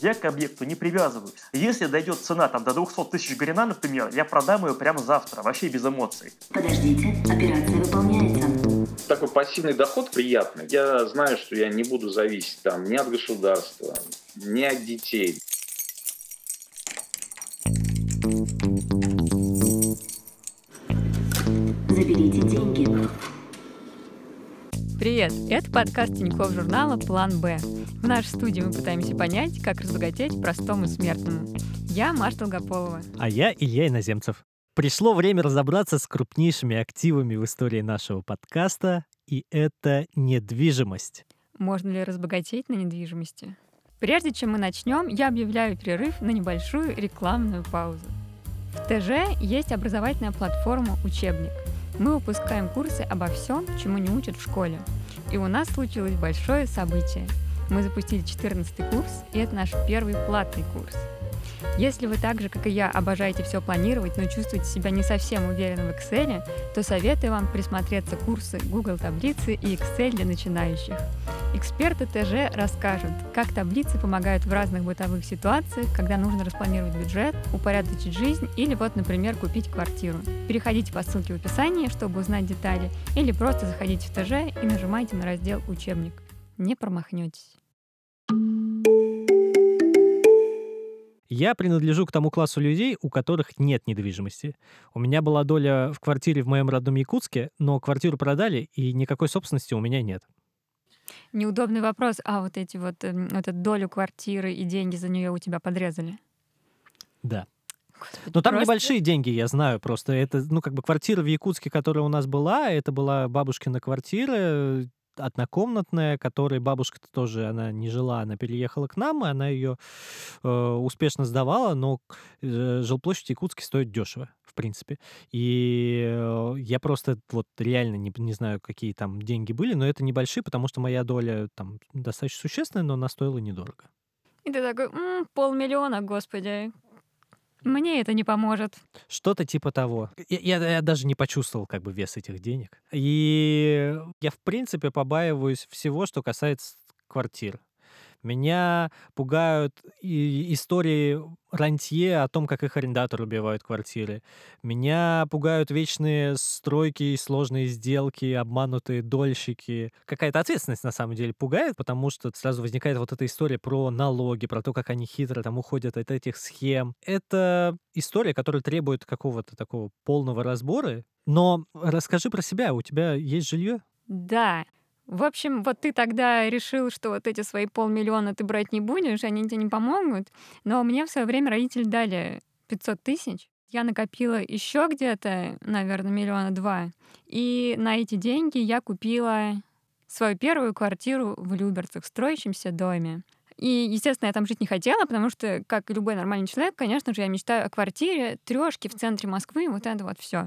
Я к объекту не привязываюсь. Если дойдет цена там до 200 тысяч грина, например, я продам ее прямо завтра, вообще без эмоций. Подождите, операция выполняется. Такой пассивный доход приятный. Я знаю, что я не буду зависеть там ни от государства, ни от детей. Привет! Это подкаст Тинькофф журнала «План Б». В нашей студии мы пытаемся понять, как разбогатеть простому смертному. Я Маша Долгополова. А я Илья Иноземцев. Пришло время разобраться с крупнейшими активами в истории нашего подкаста, и это недвижимость. Можно ли разбогатеть на недвижимости? Прежде чем мы начнем, я объявляю перерыв на небольшую рекламную паузу. В ТЖ есть образовательная платформа «Учебник». Мы выпускаем курсы обо всем, чему не учат в школе. И у нас случилось большое событие. Мы запустили 14 курс, и это наш первый платный курс – если вы так же, как и я, обожаете все планировать, но чувствуете себя не совсем уверенно в Excel, то советую вам присмотреться курсы Google таблицы и Excel для начинающих. Эксперты ТЖ расскажут, как таблицы помогают в разных бытовых ситуациях, когда нужно распланировать бюджет, упорядочить жизнь или вот, например, купить квартиру. Переходите по ссылке в описании, чтобы узнать детали, или просто заходите в ТЖ и нажимайте на раздел «Учебник». Не промахнетесь. Я принадлежу к тому классу людей, у которых нет недвижимости. У меня была доля в квартире в моем родном Якутске, но квартиру продали, и никакой собственности у меня нет. Неудобный вопрос. А вот эти вот, э, эту долю квартиры и деньги за нее у тебя подрезали? Да. Господи, Но там просто... небольшие деньги, я знаю, просто это, ну, как бы квартира в Якутске, которая у нас была, это была бабушкина квартира, однокомнатная, которой бабушка тоже, она не жила, она переехала к нам, и она ее э, успешно сдавала, но э, жилплощадь Якутске стоит дешево, в принципе. И э, я просто вот реально не, не знаю, какие там деньги были, но это небольшие, потому что моя доля там достаточно существенная, но она стоила недорого. И ты такой, м-м, полмиллиона, господи, мне это не поможет. Что-то типа того. Я, я, я даже не почувствовал как бы вес этих денег. И я, в принципе, побаиваюсь всего, что касается квартир. Меня пугают истории рантье о том, как их арендаторы убивают квартиры. Меня пугают вечные стройки сложные сделки, обманутые дольщики. Какая-то ответственность на самом деле пугает, потому что сразу возникает вот эта история про налоги, про то, как они хитро там уходят от этих схем. Это история, которая требует какого-то такого полного разбора. Но расскажи про себя. У тебя есть жилье? Да, в общем, вот ты тогда решил, что вот эти свои полмиллиона ты брать не будешь, они тебе не помогут. Но мне в свое время родители дали 500 тысяч. Я накопила еще где-то, наверное, миллиона два. И на эти деньги я купила свою первую квартиру в Люберцах, в строящемся доме. И, естественно, я там жить не хотела, потому что, как и любой нормальный человек, конечно же, я мечтаю о квартире, трешке в центре Москвы, вот это вот все.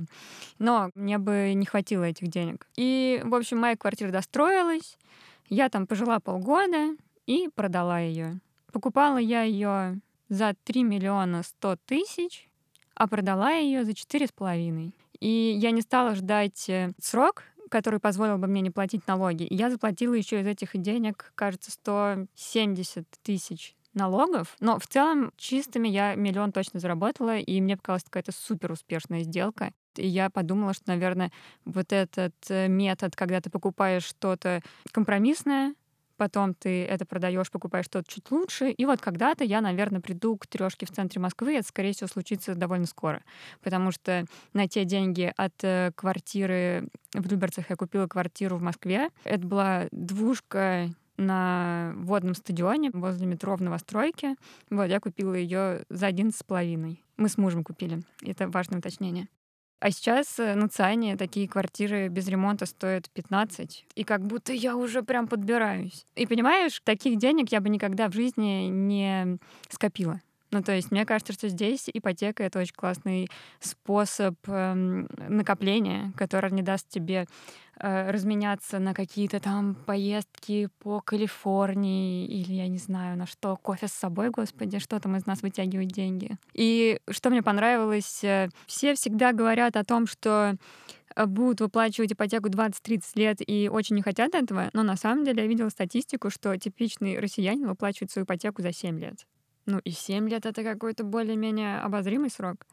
Но мне бы не хватило этих денег. И, в общем, моя квартира достроилась, я там пожила полгода и продала ее. Покупала я ее за 3 миллиона 100 тысяч, а продала ее за четыре с половиной. И я не стала ждать э, срок, который позволил бы мне не платить налоги. я заплатила еще из этих денег, кажется, 170 тысяч налогов, но в целом чистыми я миллион точно заработала, и мне показалась какая-то супер успешная сделка. И я подумала, что, наверное, вот этот э, метод, когда ты покупаешь что-то компромиссное, потом ты это продаешь, покупаешь что-то чуть лучше. И вот когда-то я, наверное, приду к трешке в центре Москвы, это, скорее всего, случится довольно скоро. Потому что на те деньги от э, квартиры в Люберцах я купила квартиру в Москве. Это была двушка на водном стадионе возле метро в новостройке. Вот, я купила ее за один с половиной. Мы с мужем купили. Это важное уточнение. А сейчас э, на Циане такие квартиры без ремонта стоят 15. И как будто я уже прям подбираюсь. И понимаешь, таких денег я бы никогда в жизни не скопила. Ну, то есть, мне кажется, что здесь ипотека — это очень классный способ э, накопления, который не даст тебе э, разменяться на какие-то там поездки по Калифорнии или, я не знаю, на что, кофе с собой, господи, что там из нас вытягивать деньги. И что мне понравилось, э, все всегда говорят о том, что э, будут выплачивать ипотеку 20-30 лет и очень не хотят этого, но на самом деле я видела статистику, что типичный россиянин выплачивает свою ипотеку за 7 лет. Ну и 7 лет — это какой-то более-менее обозримый срок.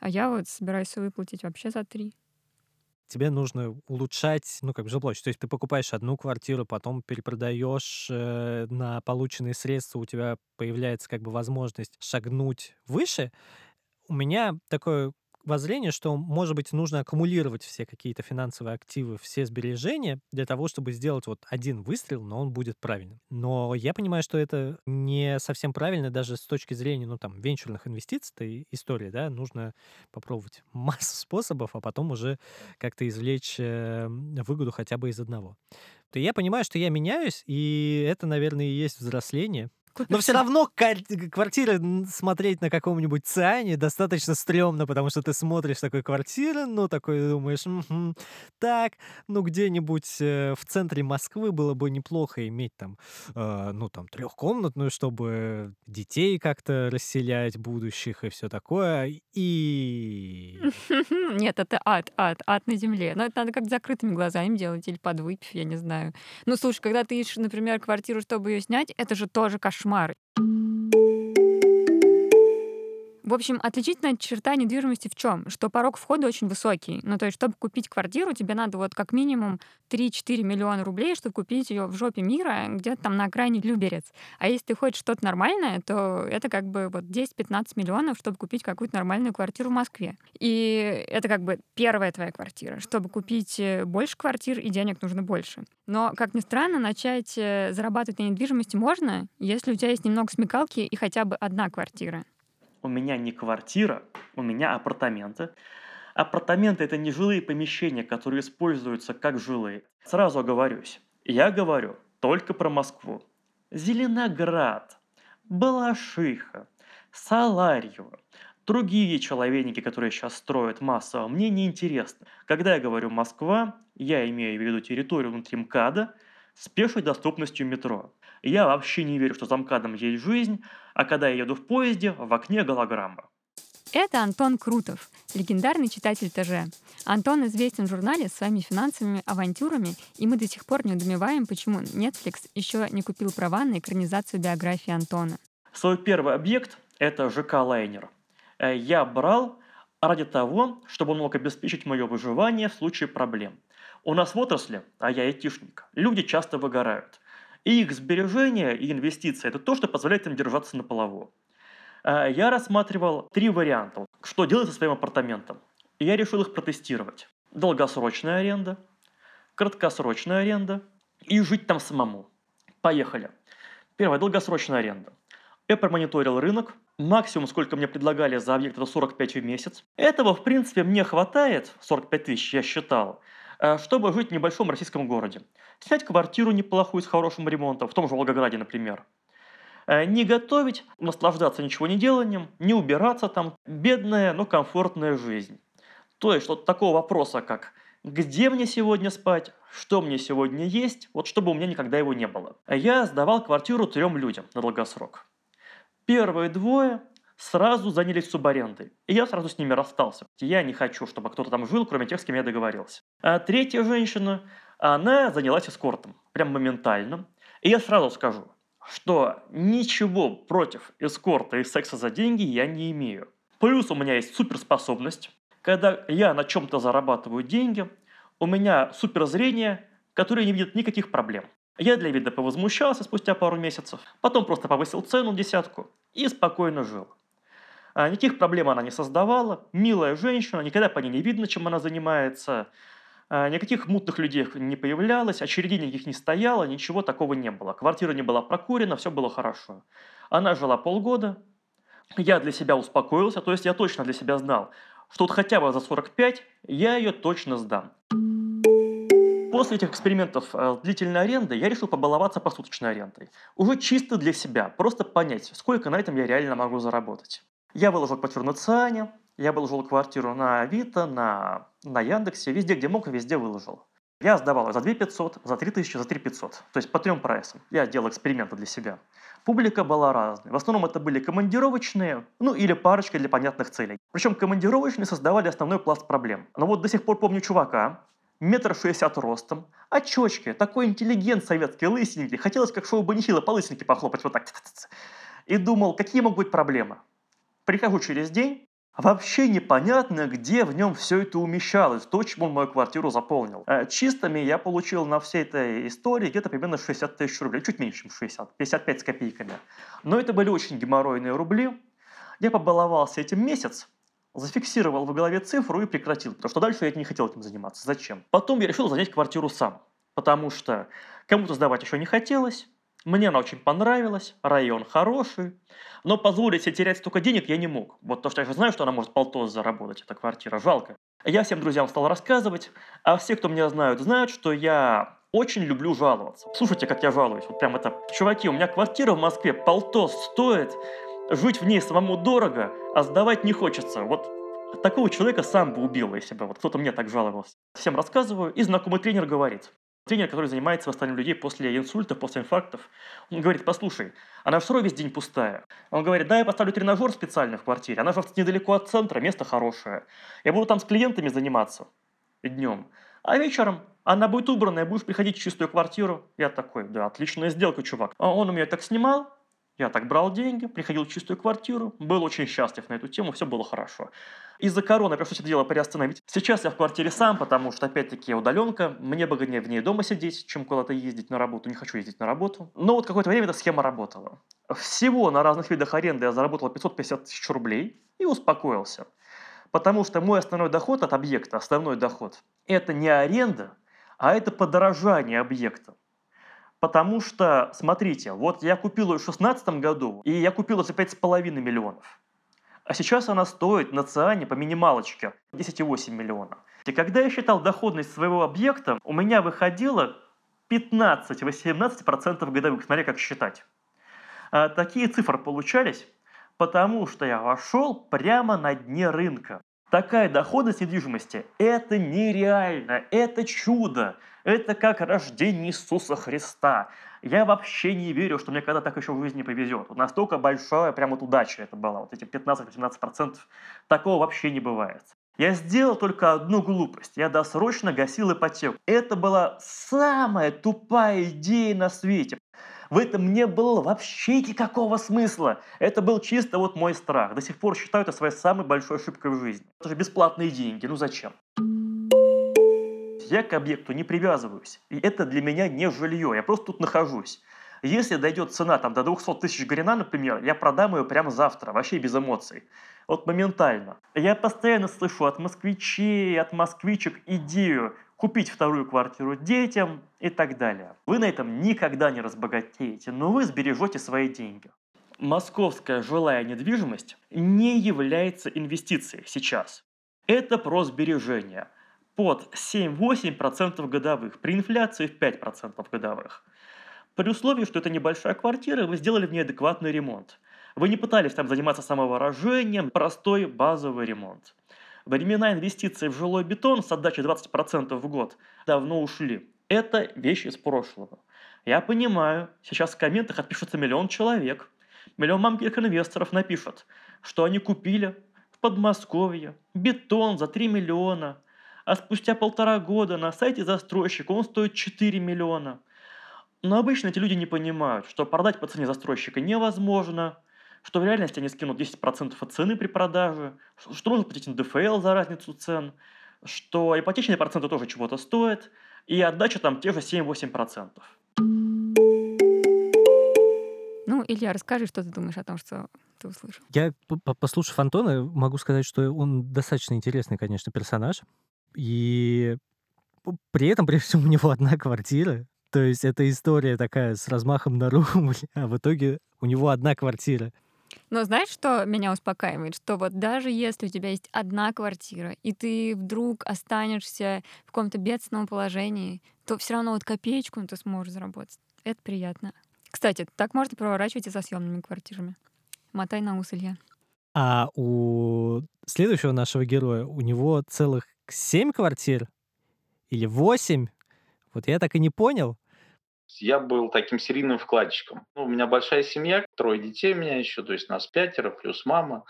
А я вот собираюсь выплатить вообще за 3. Тебе нужно улучшать, ну, как бы жилплощадь. То есть ты покупаешь одну квартиру, потом перепродаешь э, на полученные средства, у тебя появляется как бы возможность шагнуть выше. У меня такое воззрение, что, может быть, нужно аккумулировать все какие-то финансовые активы, все сбережения для того, чтобы сделать вот один выстрел, но он будет правильным. Но я понимаю, что это не совсем правильно даже с точки зрения, ну, там, венчурных инвестиций, это история, да, нужно попробовать массу способов, а потом уже как-то извлечь э, выгоду хотя бы из одного. То я понимаю, что я меняюсь, и это, наверное, и есть взросление. Но все равно квартиры смотреть на каком-нибудь Циане достаточно стрёмно, потому что ты смотришь такой квартиры, ну, такой думаешь, угу, так, ну, где-нибудь э, в центре Москвы было бы неплохо иметь там, э, ну, там, трехкомнатную, чтобы детей как-то расселять будущих и все такое. И... Нет, это ад, ад, ад на земле. Но это надо как закрытыми глазами делать или подвыпив, я не знаю. Ну, слушай, когда ты ищешь, например, квартиру, чтобы ее снять, это же тоже кошмар кошмар. В общем, отличительная черта недвижимости в чем? Что порог входа очень высокий. Ну, то есть, чтобы купить квартиру, тебе надо вот как минимум 3-4 миллиона рублей, чтобы купить ее в жопе мира, где-то там на окраине Люберец. А если ты хочешь что-то нормальное, то это как бы вот 10-15 миллионов, чтобы купить какую-то нормальную квартиру в Москве. И это как бы первая твоя квартира. Чтобы купить э, больше квартир, и денег нужно больше. Но, как ни странно, начать э, зарабатывать на недвижимости можно, если у тебя есть немного смекалки и хотя бы одна квартира у меня не квартира, у меня апартаменты. Апартаменты – это не жилые помещения, которые используются как жилые. Сразу оговорюсь, я говорю только про Москву. Зеленоград, Балашиха, Саларьево, другие человеники, которые сейчас строят массово, мне не интересно. Когда я говорю «Москва», я имею в виду территорию внутри МКАДа с пешей доступностью метро. Я вообще не верю, что за МКАДом есть жизнь, а когда я еду в поезде, в окне голограмма. Это Антон Крутов, легендарный читатель ТЖ. Антон известен в журнале своими финансовыми авантюрами, и мы до сих пор не удумеваем, почему Netflix еще не купил права на экранизацию биографии Антона. Свой первый объект – это ЖК «Лайнер». Э, я брал ради того, чтобы он мог обеспечить мое выживание в случае проблем. У нас в отрасли, а я айтишник, люди часто выгорают. И их сбережения и инвестиции – это то, что позволяет им держаться на плаву. А, я рассматривал три варианта, что делать со своим апартаментом. И я решил их протестировать. Долгосрочная аренда, краткосрочная аренда и жить там самому. Поехали. Первое – долгосрочная аренда. Я промониторил рынок. Максимум, сколько мне предлагали за объект, это 45 в месяц. Этого, в принципе, мне хватает, 45 тысяч я считал, Э, чтобы жить в небольшом российском городе. Снять квартиру неплохую с хорошим ремонтом, в том же Волгограде, например. Э, не готовить, наслаждаться ничего не деланием, не убираться там. Бедная, но комфортная жизнь. То есть, вот такого вопроса, как где мне сегодня спать, что мне сегодня есть, вот чтобы у меня никогда его не было. Я сдавал квартиру трем людям на долгосрок. Первые двое сразу занялись субарендой. И я сразу с ними расстался. Я не хочу, чтобы кто-то там жил, кроме тех, с кем я договорился. А третья женщина, она занялась эскортом. Прям моментально. И я сразу скажу, что ничего против эскорта и секса за деньги я не имею. Плюс у меня есть суперспособность. Когда я на чем-то зарабатываю деньги, у меня суперзрение, которое не видит никаких проблем. Я для вида повозмущался спустя пару месяцев, потом просто повысил цену десятку и спокойно жил. А, никаких проблем она не создавала. Милая женщина, никогда по ней не видно, чем она занимается. А, никаких мутных людей не появлялось, очередей никаких не стояло, ничего такого не было. Квартира не была прокурена, все было хорошо. Она жила полгода, я для себя успокоился, то есть я точно для себя знал, что вот хотя бы за 45 я ее точно сдам. После этих экспериментов э, длительной аренды я решил побаловаться посуточной арендой. Уже чисто для себя, просто понять, сколько на этом я реально могу заработать. Я выложил квартиру на Циане, я выложил квартиру на Авито, на, на Яндексе, везде, где мог, везде выложил. Я сдавал за 2 500, за 3 тысячи, за 3 500. То есть по трем прайсам. Я делал эксперименты для себя. Публика была разная. В основном это были командировочные, ну или парочка для понятных целей. Причем командировочные создавали основной пласт проблем. Но вот до сих пор помню чувака, метр шестьдесят ростом, очечки, такой интеллигент советский, лысенький. Хотелось как шоу Банихила по лысеньке похлопать вот так. И думал, какие могут быть проблемы. Прихожу через день, Вообще непонятно, где в нем все это умещалось, то, чем он мою квартиру заполнил. Э, чистыми я получил на всей этой истории где-то примерно 60 тысяч рублей, чуть меньше, чем 60, 55 с копейками. Но это были очень геморройные рубли. Я побаловался этим месяц, зафиксировал в голове цифру и прекратил, потому что дальше я не хотел этим заниматься. Зачем? Потом я решил занять квартиру сам, потому что кому-то сдавать еще не хотелось, мне она очень понравилась, район хороший, но позволить себе терять столько денег я не мог. Вот то, что я же знаю, что она может полтос заработать, эта квартира, жалко. Я всем друзьям стал рассказывать, а все, кто меня знают, знают, что я очень люблю жаловаться. Слушайте, как я жалуюсь. Вот прям это, чуваки, у меня квартира в Москве полтос стоит, жить в ней самому дорого, а сдавать не хочется. Вот такого человека сам бы убил, если бы вот кто-то мне так жаловался. Всем рассказываю, и знакомый тренер говорит, Тренер, который занимается восстановлением людей после инсультов, после инфарктов, он говорит, послушай, она все равно весь день пустая. Он говорит, да, я поставлю тренажер специально в квартире, она же недалеко от центра, место хорошее. Я буду там с клиентами заниматься днем. А вечером она будет убранная, будешь приходить в чистую квартиру. Я такой, да, отличная сделка, чувак. А он у меня так снимал, я так брал деньги, приходил в чистую квартиру, был очень счастлив на эту тему, все было хорошо. Из-за короны пришлось это дело приостановить. Сейчас я в квартире сам, потому что, опять-таки, удаленка. Мне выгоднее в ней дома сидеть, чем куда-то ездить на работу. Не хочу ездить на работу. Но вот какое-то время эта схема работала. Всего на разных видах аренды я заработал 550 тысяч рублей и успокоился. Потому что мой основной доход от объекта, основной доход, это не аренда, а это подорожание объекта. Потому что, смотрите, вот я купил ее в 2016 году, и я купил ее за 5,5 миллионов. А сейчас она стоит на циане по минималочке 10,8 миллиона. И когда я считал доходность своего объекта, у меня выходило 15-18% годовых, смотря как считать. А такие цифры получались, потому что я вошел прямо на дне рынка. Такая доходность недвижимости – это нереально, это чудо, это как рождение Иисуса Христа. Я вообще не верю, что мне когда так еще в жизни повезет. Вот настолько большая прям вот удача это была, вот эти 15-18%. Такого вообще не бывает. Я сделал только одну глупость. Я досрочно гасил ипотеку. Это была самая тупая идея на свете. В этом не было вообще никакого смысла. Это был чисто вот мой страх. До сих пор считаю это своей самой большой ошибкой в жизни. Это же бесплатные деньги, ну зачем? Я к объекту не привязываюсь. И это для меня не жилье, я просто тут нахожусь. Если дойдет цена там, до 200 тысяч грина, например, я продам ее прямо завтра, вообще без эмоций. Вот моментально. Я постоянно слышу от москвичей, от москвичек идею купить вторую квартиру детям и так далее. Вы на этом никогда не разбогатеете, но вы сбережете свои деньги. Московская жилая недвижимость не является инвестицией сейчас. Это про сбережение под 7-8% годовых, при инфляции в 5% годовых. При условии, что это небольшая квартира, вы сделали в ней адекватный ремонт. Вы не пытались там заниматься самовыражением, простой базовый ремонт. Времена инвестиций в жилой бетон с отдачей 20% в год давно ушли. Это вещь из прошлого. Я понимаю, сейчас в комментах отпишется миллион человек. Миллион мамких инвесторов напишут, что они купили в Подмосковье бетон за 3 миллиона, а спустя полтора года на сайте застройщика он стоит 4 миллиона. Но обычно эти люди не понимают, что продать по цене застройщика невозможно, что в реальности они скинут 10% от цены при продаже, что нужно платить НДФЛ за разницу цен, что ипотечные проценты тоже чего-то стоят, и отдача там те же 7-8%. Ну, Илья, расскажи, что ты думаешь о том, что ты услышал. Я, послушав Антона, могу сказать, что он достаточно интересный, конечно, персонаж. И при этом, прежде всего, у него одна квартира. То есть это история такая с размахом на рубль, а в итоге у него одна квартира. Но знаешь, что меня успокаивает? Что вот даже если у тебя есть одна квартира, и ты вдруг останешься в каком-то бедственном положении, то все равно вот копеечку ты сможешь заработать. Это приятно. Кстати, так можно проворачивать и со съемными квартирами. Мотай на ус, Илья. А у следующего нашего героя у него целых семь квартир или восемь. Вот я так и не понял. Я был таким серийным вкладчиком. Ну, у меня большая семья, трое детей у меня еще, то есть нас пятеро, плюс мама.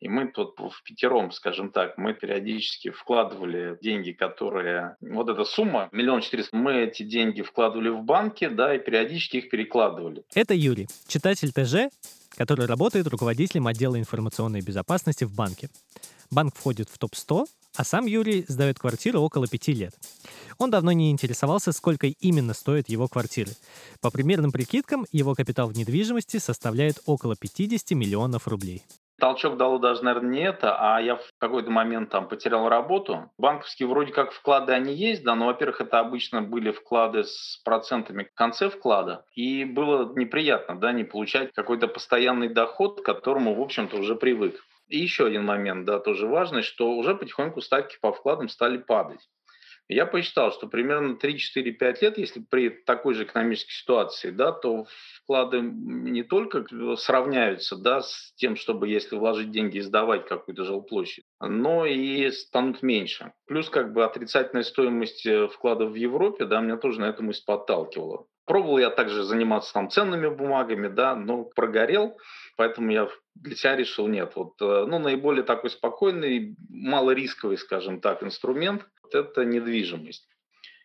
И мы тут в пятером, скажем так, мы периодически вкладывали деньги, которые... Вот эта сумма, миллион четыреста, мы эти деньги вкладывали в банки, да, и периодически их перекладывали. Это Юрий, читатель ТЖ, который работает руководителем отдела информационной безопасности в банке. Банк входит в топ-100, а сам Юрий сдает квартиру около пяти лет. Он давно не интересовался, сколько именно стоят его квартиры. По примерным прикидкам, его капитал в недвижимости составляет около 50 миллионов рублей. Толчок дало даже, наверное, не это, а я в какой-то момент там потерял работу. Банковские вроде как вклады они есть, да, но, во-первых, это обычно были вклады с процентами в конце вклада. И было неприятно, да, не получать какой-то постоянный доход, к которому, в общем-то, уже привык. И еще один момент, да, тоже важный, что уже потихоньку ставки по вкладам стали падать. Я посчитал, что примерно 3-4-5 лет, если при такой же экономической ситуации, да, то вклады не только сравняются да, с тем, чтобы если вложить деньги и сдавать какую-то жилплощадь, но и станут меньше. Плюс как бы отрицательная стоимость э, вкладов в Европе да, меня тоже на эту мысль подталкивала. Пробовал я также заниматься там ценными бумагами, да, но прогорел, поэтому я для себя решил нет. Вот, э, ну, наиболее такой спокойный, малорисковый, скажем так, инструмент – это недвижимость.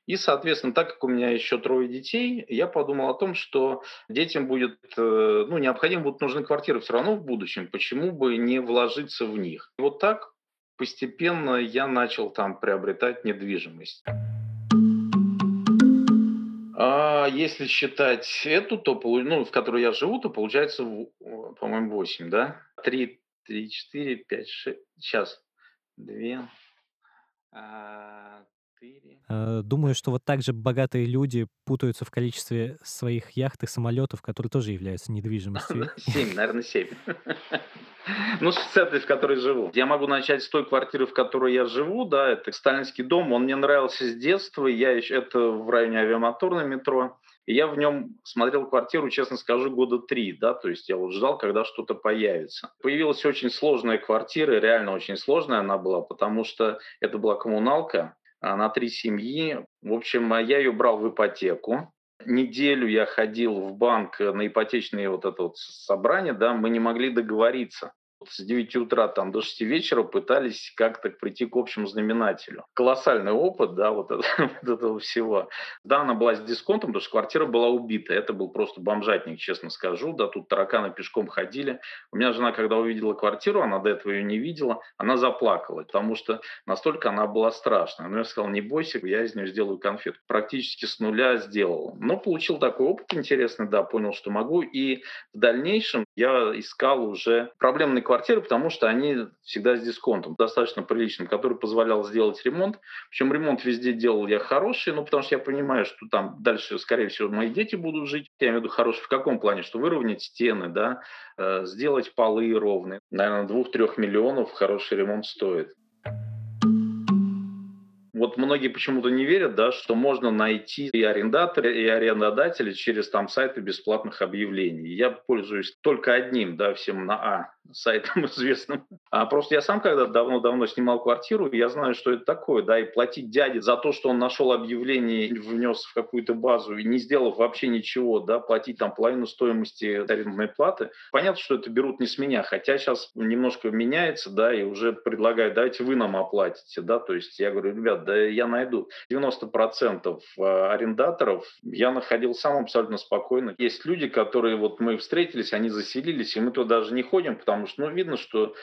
И, соответственно, так как у меня еще трое детей, я подумал о том, что детям будет, э, ну, необходимо будут нужны квартиры все равно в будущем, почему бы не вложиться в них. И вот так постепенно я начал там приобретать недвижимость. А если считать эту, то, ну, в которой я живу, то получается, по-моему, 8, да? 3, 3, 4, 5, 6, сейчас, 2, а, э, Думаю, что вот так же богатые люди путаются в количестве своих яхт и самолетов, которые тоже являются недвижимостью. Семь, наверное, семь. Ну, с этой, в которой живу. Я могу начать с той квартиры, в которой я живу, да, это сталинский дом, он мне нравился с детства, я еще, это в районе авиамоторного метро, и я в нем смотрел квартиру, честно скажу, года три, да, то есть я вот ждал, когда что-то появится. Появилась очень сложная квартира, реально очень сложная она была, потому что это была коммуналка на три семьи. В общем, я ее брал в ипотеку. Неделю я ходил в банк на ипотечные вот это вот собрание, да, мы не могли договориться с 9 утра там, до 6 вечера пытались как-то прийти к общему знаменателю. Колоссальный опыт, да, вот, это, вот этого всего. Да, она была с дисконтом, потому что квартира была убита. Это был просто бомжатник, честно скажу. Да, тут тараканы пешком ходили. У меня жена, когда увидела квартиру, она до этого ее не видела, она заплакала, потому что настолько она была страшная. Но я сказал, не бойся, я из нее сделаю конфету. Практически с нуля сделал. Но получил такой опыт интересный, да, понял, что могу. И в дальнейшем я искал уже проблемный квартиры квартиры, потому что они всегда с дисконтом, достаточно приличным, который позволял сделать ремонт. Причем ремонт везде делал я хороший, ну, потому что я понимаю, что там дальше, скорее всего, мои дети будут жить. Я имею в виду хороший в каком плане? Что выровнять стены, да, э, сделать полы ровные. Наверное, двух-трех миллионов хороший ремонт стоит. Вот многие почему-то не верят, да, что можно найти и арендатора, и арендодателя через там сайты бесплатных объявлений. Я пользуюсь только одним, да, всем на А сайтом известным. А просто я сам когда давно-давно снимал квартиру, я знаю, что это такое, да, и платить дяде за то, что он нашел объявление, внес в какую-то базу и не сделав вообще ничего, да, платить там половину стоимости арендной платы. Понятно, что это берут не с меня, хотя сейчас немножко меняется, да, и уже предлагают, давайте вы нам оплатите, да, то есть я говорю, ребят, да я найду 90% а, арендаторов, я находил сам абсолютно спокойно. Есть люди, которые вот мы встретились, они заселились, и мы туда даже не ходим, потому потому что ну, видно, что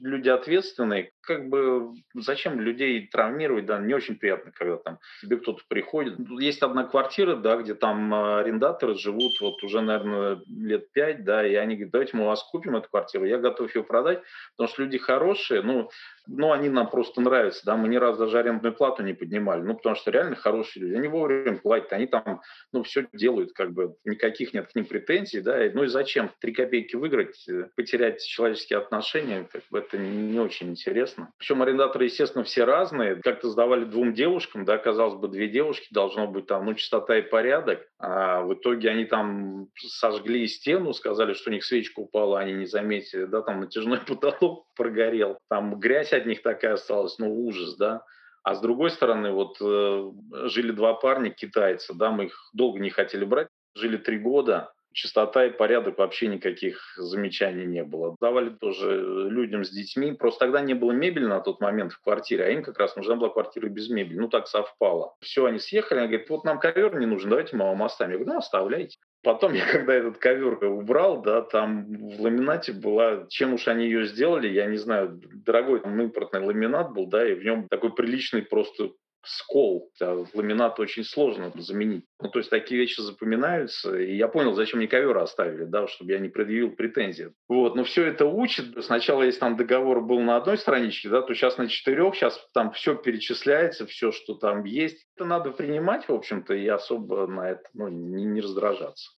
люди ответственные, как бы зачем людей травмировать, да, не очень приятно, когда там тебе кто-то приходит. Есть одна квартира, да, где там а, арендаторы живут вот уже, наверное, лет пять, да, и они говорят, давайте мы у вас купим эту квартиру, я готов ее продать, потому что люди хорошие, ну, ну, они нам просто нравятся, да, мы ни разу даже арендную плату не поднимали, ну, потому что реально хорошие люди, они вовремя платят, они там, ну, все делают, как бы, никаких нет к ним претензий, да, ну и зачем три копейки выиграть, э, потерять человеческие отношения, как бы это не очень интересно. Причем арендаторы, естественно, все разные, как-то сдавали двум девушкам, да, казалось бы, две девушки, должно быть там, ну, чистота и порядок, а в итоге они там сожгли стену, сказали, что у них свечка упала, они не заметили, да, там натяжной потолок прогорел, там грязь от них такая осталась, ну ужас, да. А с другой стороны, вот э, жили два парня, китайцы, да, мы их долго не хотели брать, жили три года, чистота и порядок вообще никаких замечаний не было. Давали тоже людям с детьми. Просто тогда не было мебели на тот момент в квартире, а им как раз нужна была квартира без мебели. Ну, так совпало. Все, они съехали, они говорят, вот нам ковер не нужен, давайте мы вам оставим. Я говорю, ну, оставляйте. Потом я, когда этот ковер убрал, да, там в ламинате была, чем уж они ее сделали, я не знаю, дорогой там импортный ламинат был, да, и в нем такой приличный просто скол. А ламинат очень сложно заменить. Ну, то есть такие вещи запоминаются. И я понял, зачем мне ковер оставили, да, чтобы я не предъявил претензии. Вот, но все это учит. Сначала, если там договор был на одной страничке, да, то сейчас на четырех, сейчас там все перечисляется, все, что там есть. Это надо принимать, в общем-то, и особо на это ну, не, не раздражаться.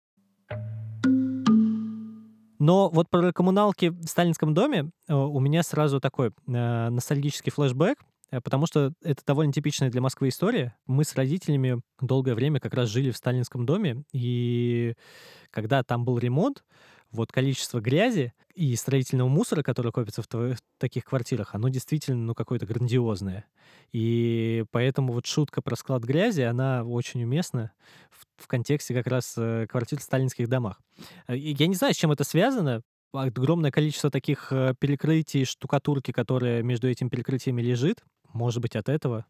Но вот про коммуналки в сталинском доме э, у меня сразу такой э, ностальгический флешбэк. Э, потому что это довольно типичная для Москвы история. Мы с родителями долгое время как раз жили в сталинском доме, и когда там был ремонт, вот количество грязи и строительного мусора, который копится в, в таких квартирах, оно действительно ну, какое-то грандиозное. И поэтому вот шутка про склад грязи, она очень уместна в, в контексте как раз э, квартир в сталинских домах. Э, я не знаю, с чем это связано огромное количество таких перекрытий, штукатурки, которая между этими перекрытиями лежит. Может быть, от этого?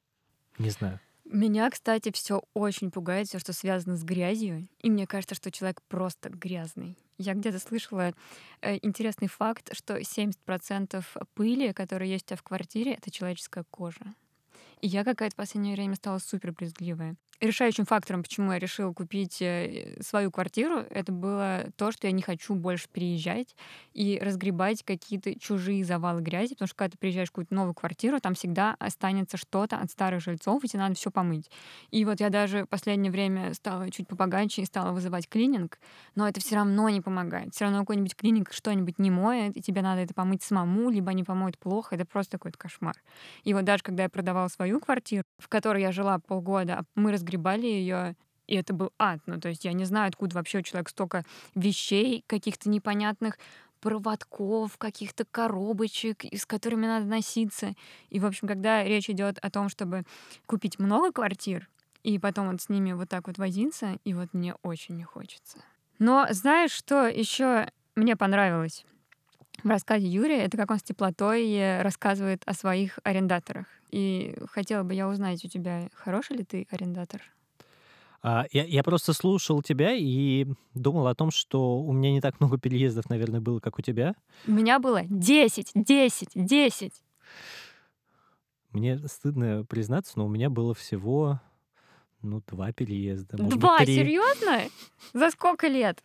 Не знаю. Меня, кстати, все очень пугает, все, что связано с грязью. И мне кажется, что человек просто грязный. Я где-то слышала э, интересный факт, что 70% пыли, которая есть у тебя в квартире, это человеческая кожа. И я какая-то в последнее время стала супер брезгливая решающим фактором, почему я решила купить э, свою квартиру, это было то, что я не хочу больше приезжать и разгребать какие-то чужие завалы грязи, потому что когда ты приезжаешь в какую-то новую квартиру, там всегда останется что-то от старых жильцов, и тебе надо все помыть. И вот я даже в последнее время стала чуть побогаче и стала вызывать клининг, но это все равно не помогает. Все равно какой-нибудь клининг что-нибудь не моет, и тебе надо это помыть самому, либо они помоют плохо. Это просто какой-то кошмар. И вот даже когда я продавала свою квартиру, в которой я жила полгода, мы разгребали разгребали ее, и это был ад. Ну, то есть я не знаю, откуда вообще у человека столько вещей каких-то непонятных, проводков, каких-то коробочек, с которыми надо носиться. И, в общем, когда речь идет о том, чтобы купить много квартир, и потом вот с ними вот так вот возиться, и вот мне очень не хочется. Но знаешь, что еще мне понравилось в рассказе Юрия? Это как он с теплотой э, рассказывает о своих арендаторах. И хотела бы я узнать у тебя, хороший ли ты арендатор? А, я, я просто слушал тебя и думал о том, что у меня не так много переездов, наверное, было, как у тебя. У меня было 10, 10, 10. Мне стыдно признаться, но у меня было всего, ну, два переезда. Два? Серьезно? За сколько лет?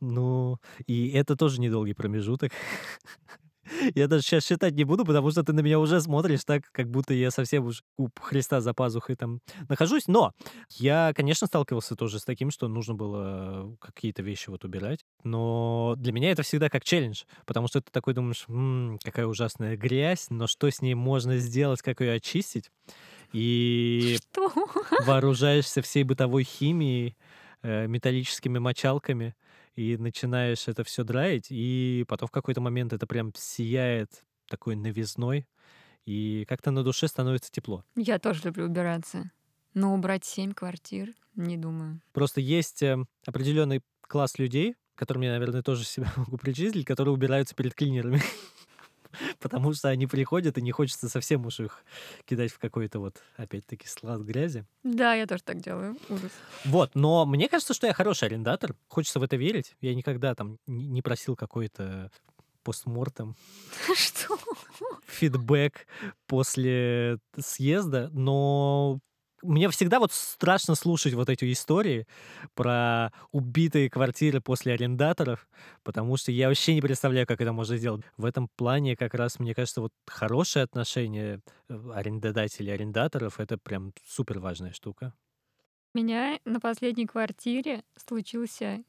Ну, и это тоже недолгий промежуток. Я даже сейчас считать не буду, потому что ты на меня уже смотришь так, как будто я совсем уж у Христа за пазухой там нахожусь. Но я, конечно, сталкивался тоже с таким, что нужно было какие-то вещи вот убирать. Но для меня это всегда как челлендж, потому что ты такой думаешь, м-м, какая ужасная грязь, но что с ней можно сделать, как ее очистить? И что? вооружаешься всей бытовой химией, э, металлическими мочалками — и начинаешь это все драить, и потом в какой-то момент это прям сияет такой новизной, и как-то на душе становится тепло. Я тоже люблю убираться. Но убрать семь квартир, не думаю. Просто есть э, определенный класс людей, которым я, наверное, тоже себя могу причислить, которые убираются перед клинерами. потому что они приходят, и не хочется совсем уж их кидать в какой-то вот, опять-таки, склад грязи. Да, я тоже так делаю. Ужас. Вот, но мне кажется, что я хороший арендатор. Хочется в это верить. Я никогда там не просил какой-то постмортем. Что? Фидбэк после съезда, но мне всегда вот страшно слушать вот эти истории про убитые квартиры после арендаторов, потому что я вообще не представляю, как это можно сделать. В этом плане как раз, мне кажется, вот хорошее отношение э, арендодателей и арендаторов — это прям супер важная штука. У меня на последней квартире случился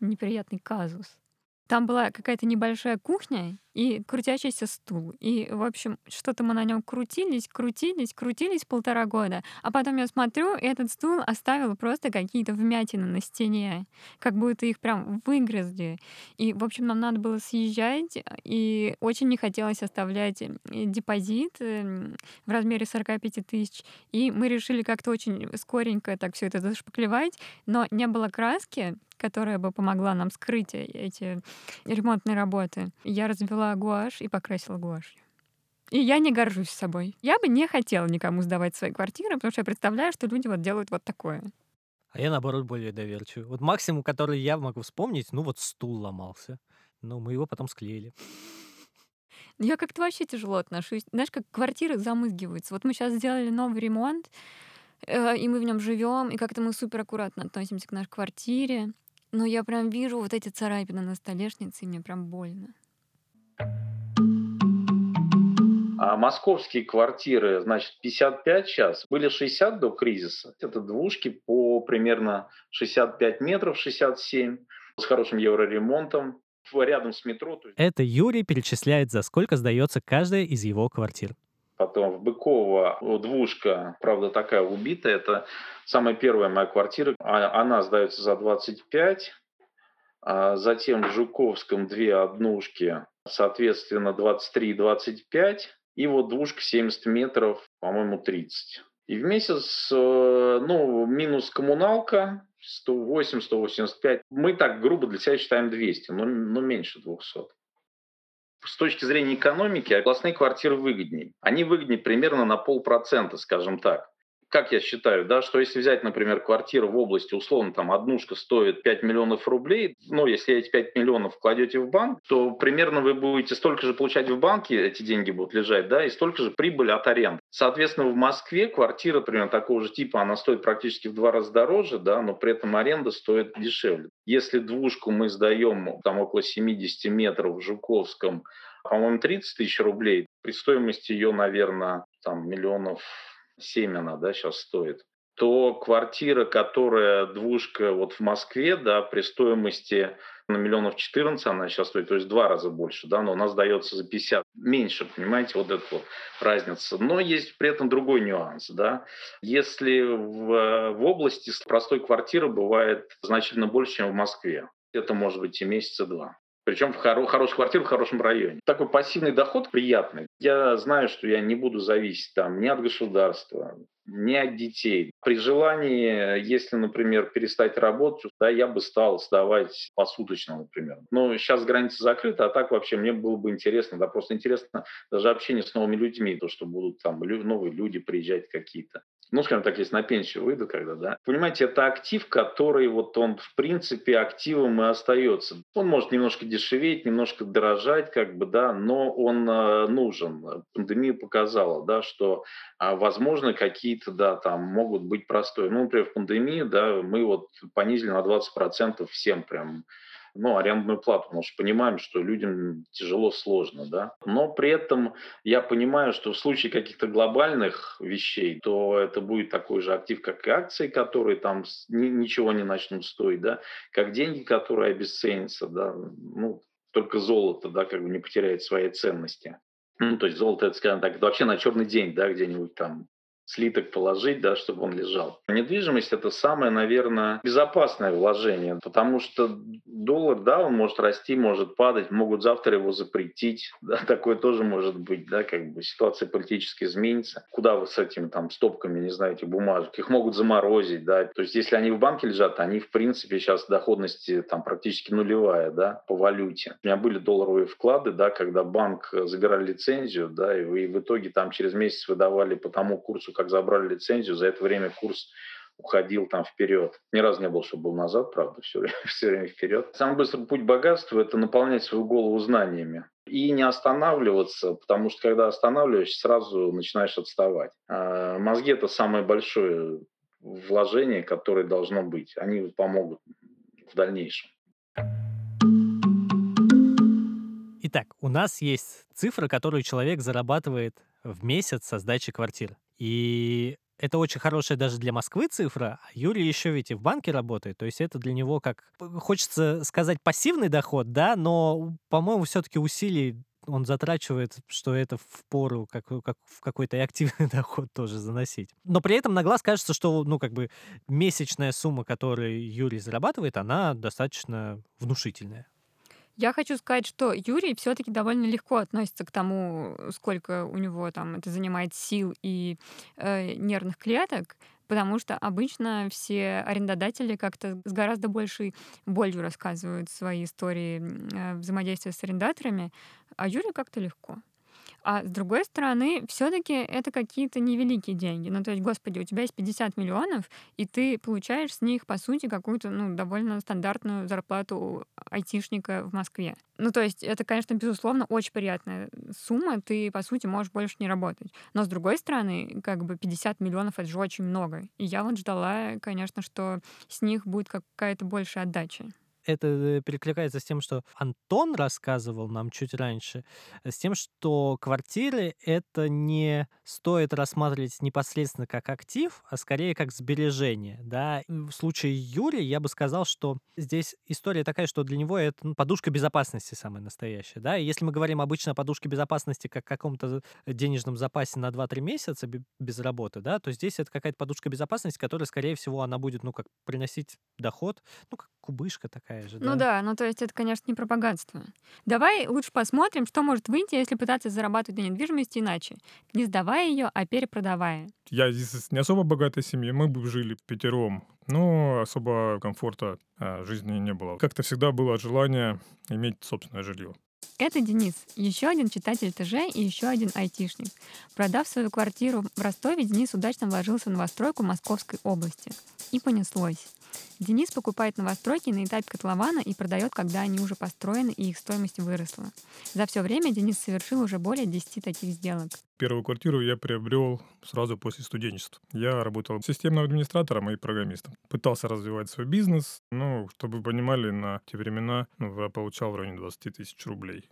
неприятный казус. Там была какая-то небольшая кухня, и крутящийся стул. И, в общем, что-то мы на нем крутились, крутились, крутились полтора года. А потом я смотрю, и этот стул оставил просто какие-то вмятины на стене, как будто их прям выгрызли. И, в общем, нам надо было съезжать, и очень не хотелось оставлять э, депозит эм, в размере 45 тысяч. И мы решили как-то очень скоренько так все это зашпаклевать, но не было краски, которая бы помогла нам скрыть э, эти ремонтные работы. Я развела гуашь и покрасила гуашью. И я не горжусь собой. Я бы не хотела никому сдавать свои квартиры, потому что я представляю, что люди вот делают вот такое. А я, наоборот, более доверчивый. Вот максимум, который я могу вспомнить, ну вот стул ломался. Но мы его потом склеили. Я как-то вообще тяжело отношусь. Знаешь, как квартиры замызгиваются. Вот мы сейчас сделали новый ремонт, э, и мы в нем живем, и как-то мы супер аккуратно относимся к нашей квартире. Но я прям вижу вот эти царапины на столешнице, и мне прям больно. А московские квартиры, значит, 55 сейчас, были 60 до кризиса. Это двушки по примерно 65 метров, 67, с хорошим евроремонтом, рядом с метро. Это Юрий перечисляет, за сколько сдается каждая из его квартир. Потом в Быково двушка, правда, такая убитая. Это самая первая моя квартира. А, она сдается за 25. А затем в Жуковском две однушки, соответственно, 23 и 25. И вот двушка 70 метров, по-моему, 30. И в месяц, э, ну, минус коммуналка, 108-185. Мы так грубо для себя считаем 200, но, но меньше 200 с точки зрения экономики областные квартиры выгоднее. Они выгоднее примерно на полпроцента, скажем так. Как я считаю, да, что если взять, например, квартиру в области, условно, там однушка стоит 5 миллионов рублей, ну, если эти 5 миллионов кладете в банк, то примерно вы будете столько же получать в банке, эти деньги будут лежать, да, и столько же прибыли от аренды. Соответственно, в Москве квартира, примерно такого же типа, она стоит практически в два раза дороже, да, но при этом аренда стоит дешевле. Если двушку мы сдаем там около 70 метров в Жуковском, по-моему, 30 тысяч рублей, при стоимости ее, наверное, там миллионов семь она, да, сейчас стоит, то квартира, которая двушка вот в Москве, да, при стоимости на миллионов 14 она сейчас стоит, то есть два раза больше, да, но у нас дается за 50 меньше, понимаете, вот эта вот разница. Но есть при этом другой нюанс, да. Если в, в области простой квартиры бывает значительно больше, чем в Москве, это может быть и месяца два. Причем в хоро- хорошую квартиру в хорошем районе. Такой пассивный доход приятный. Я знаю, что я не буду зависеть там ни от государства, ни от детей. При желании, если, например, перестать работать, да, я бы стал сдавать посуточно, например. Но сейчас граница закрыта, а так вообще мне было бы интересно, да, просто интересно даже общение с новыми людьми, то, что будут там новые люди приезжать какие-то ну, скажем так, если на пенсию выйду когда, да. Понимаете, это актив, который вот он, в принципе, активом и остается. Он может немножко дешеветь, немножко дорожать, как бы, да, но он э, нужен. Пандемия показала, да, что, э, возможно, какие-то, да, там могут быть простые. Ну, например, в пандемии, да, мы вот понизили на 20% всем прям ну, арендную плату, потому что понимаем, что людям тяжело, сложно, да. Но при этом я понимаю, что в случае каких-то глобальных вещей, то это будет такой же актив, как и акции, которые там ничего не начнут стоить, да, как деньги, которые обесценятся, да, ну, только золото, да, как бы не потеряет своей ценности. Ну, то есть золото, это, скажем так, это вообще на черный день, да, где-нибудь там слиток положить, да, чтобы он лежал. Недвижимость – это самое, наверное, безопасное вложение, потому что доллар, да, он может расти, может падать, могут завтра его запретить, да, такое тоже может быть, да, как бы ситуация политически изменится. Куда вы с этими там стопками, не знаю, этих бумажек? Их могут заморозить, да, то есть если они в банке лежат, они, в принципе, сейчас доходности там практически нулевая, да, по валюте. У меня были долларовые вклады, да, когда банк забирал лицензию, да, и вы в итоге там через месяц выдавали по тому курсу, как забрали лицензию, за это время курс уходил там вперед. Ни разу не было, чтобы был назад, правда, все время, все время вперед. Самый быстрый путь богатства – это наполнять свою голову знаниями. И не останавливаться, потому что когда останавливаешься, сразу начинаешь отставать. А мозги – это самое большое вложение, которое должно быть. Они помогут в дальнейшем. Итак, у нас есть цифра, которую человек зарабатывает в месяц со сдачи квартиры. И это очень хорошая даже для Москвы цифра. А Юрий еще ведь и в банке работает, то есть это для него как, хочется сказать, пассивный доход, да, но, по-моему, все-таки усилий он затрачивает, что это в пору как, как в какой-то активный доход тоже заносить. Но при этом на глаз кажется, что, ну, как бы месячная сумма, которую Юрий зарабатывает, она достаточно внушительная. Я хочу сказать, что Юрий все-таки довольно легко относится к тому, сколько у него там это занимает сил и э, нервных клеток, потому что обычно все арендодатели как-то с гораздо большей болью рассказывают свои истории э, взаимодействия с арендаторами, а Юрий как-то легко. А с другой стороны, все-таки это какие-то невеликие деньги. Ну, то есть, господи, у тебя есть 50 миллионов, и ты получаешь с них, по сути, какую-то, ну, довольно стандартную зарплату айтишника в Москве. Ну, то есть, это, конечно, безусловно, очень приятная сумма, ты, по сути, можешь больше не работать. Но, с другой стороны, как бы 50 миллионов — это же очень много. И я вот ждала, конечно, что с них будет какая-то большая отдача это э, перекликается с тем, что Антон рассказывал нам чуть раньше, с тем, что квартиры это не стоит рассматривать непосредственно как актив, а скорее как сбережение. Да? В случае Юрия я бы сказал, что здесь история такая, что для него это ну, подушка безопасности самая настоящая. Да? И если мы говорим обычно о подушке безопасности как каком-то денежном запасе на 2-3 месяца без работы, да, то здесь это какая-то подушка безопасности, которая, скорее всего, она будет, ну, как приносить доход, ну, как кубышка такая же. Ну да, ну то есть это, конечно, не пропагандство. Давай лучше посмотрим, что может выйти, если пытаться зарабатывать на недвижимости иначе. Не сдавая ее, а перепродавая. Я здесь не особо богатой семьи, мы бы жили пятером, но особо комфорта а, жизни не было. Как-то всегда было желание иметь собственное жилье. Это Денис, еще один читатель ТЖ и еще один айтишник. Продав свою квартиру в Ростове, Денис удачно вложился в новостройку Московской области. И понеслось. Денис покупает новостройки на этапе котлована и продает, когда они уже построены и их стоимость выросла. За все время Денис совершил уже более 10 таких сделок. Первую квартиру я приобрел сразу после студенчества. Я работал системным администратором и программистом. Пытался развивать свой бизнес, но, чтобы вы понимали, на те времена ну, я получал в районе 20 тысяч рублей.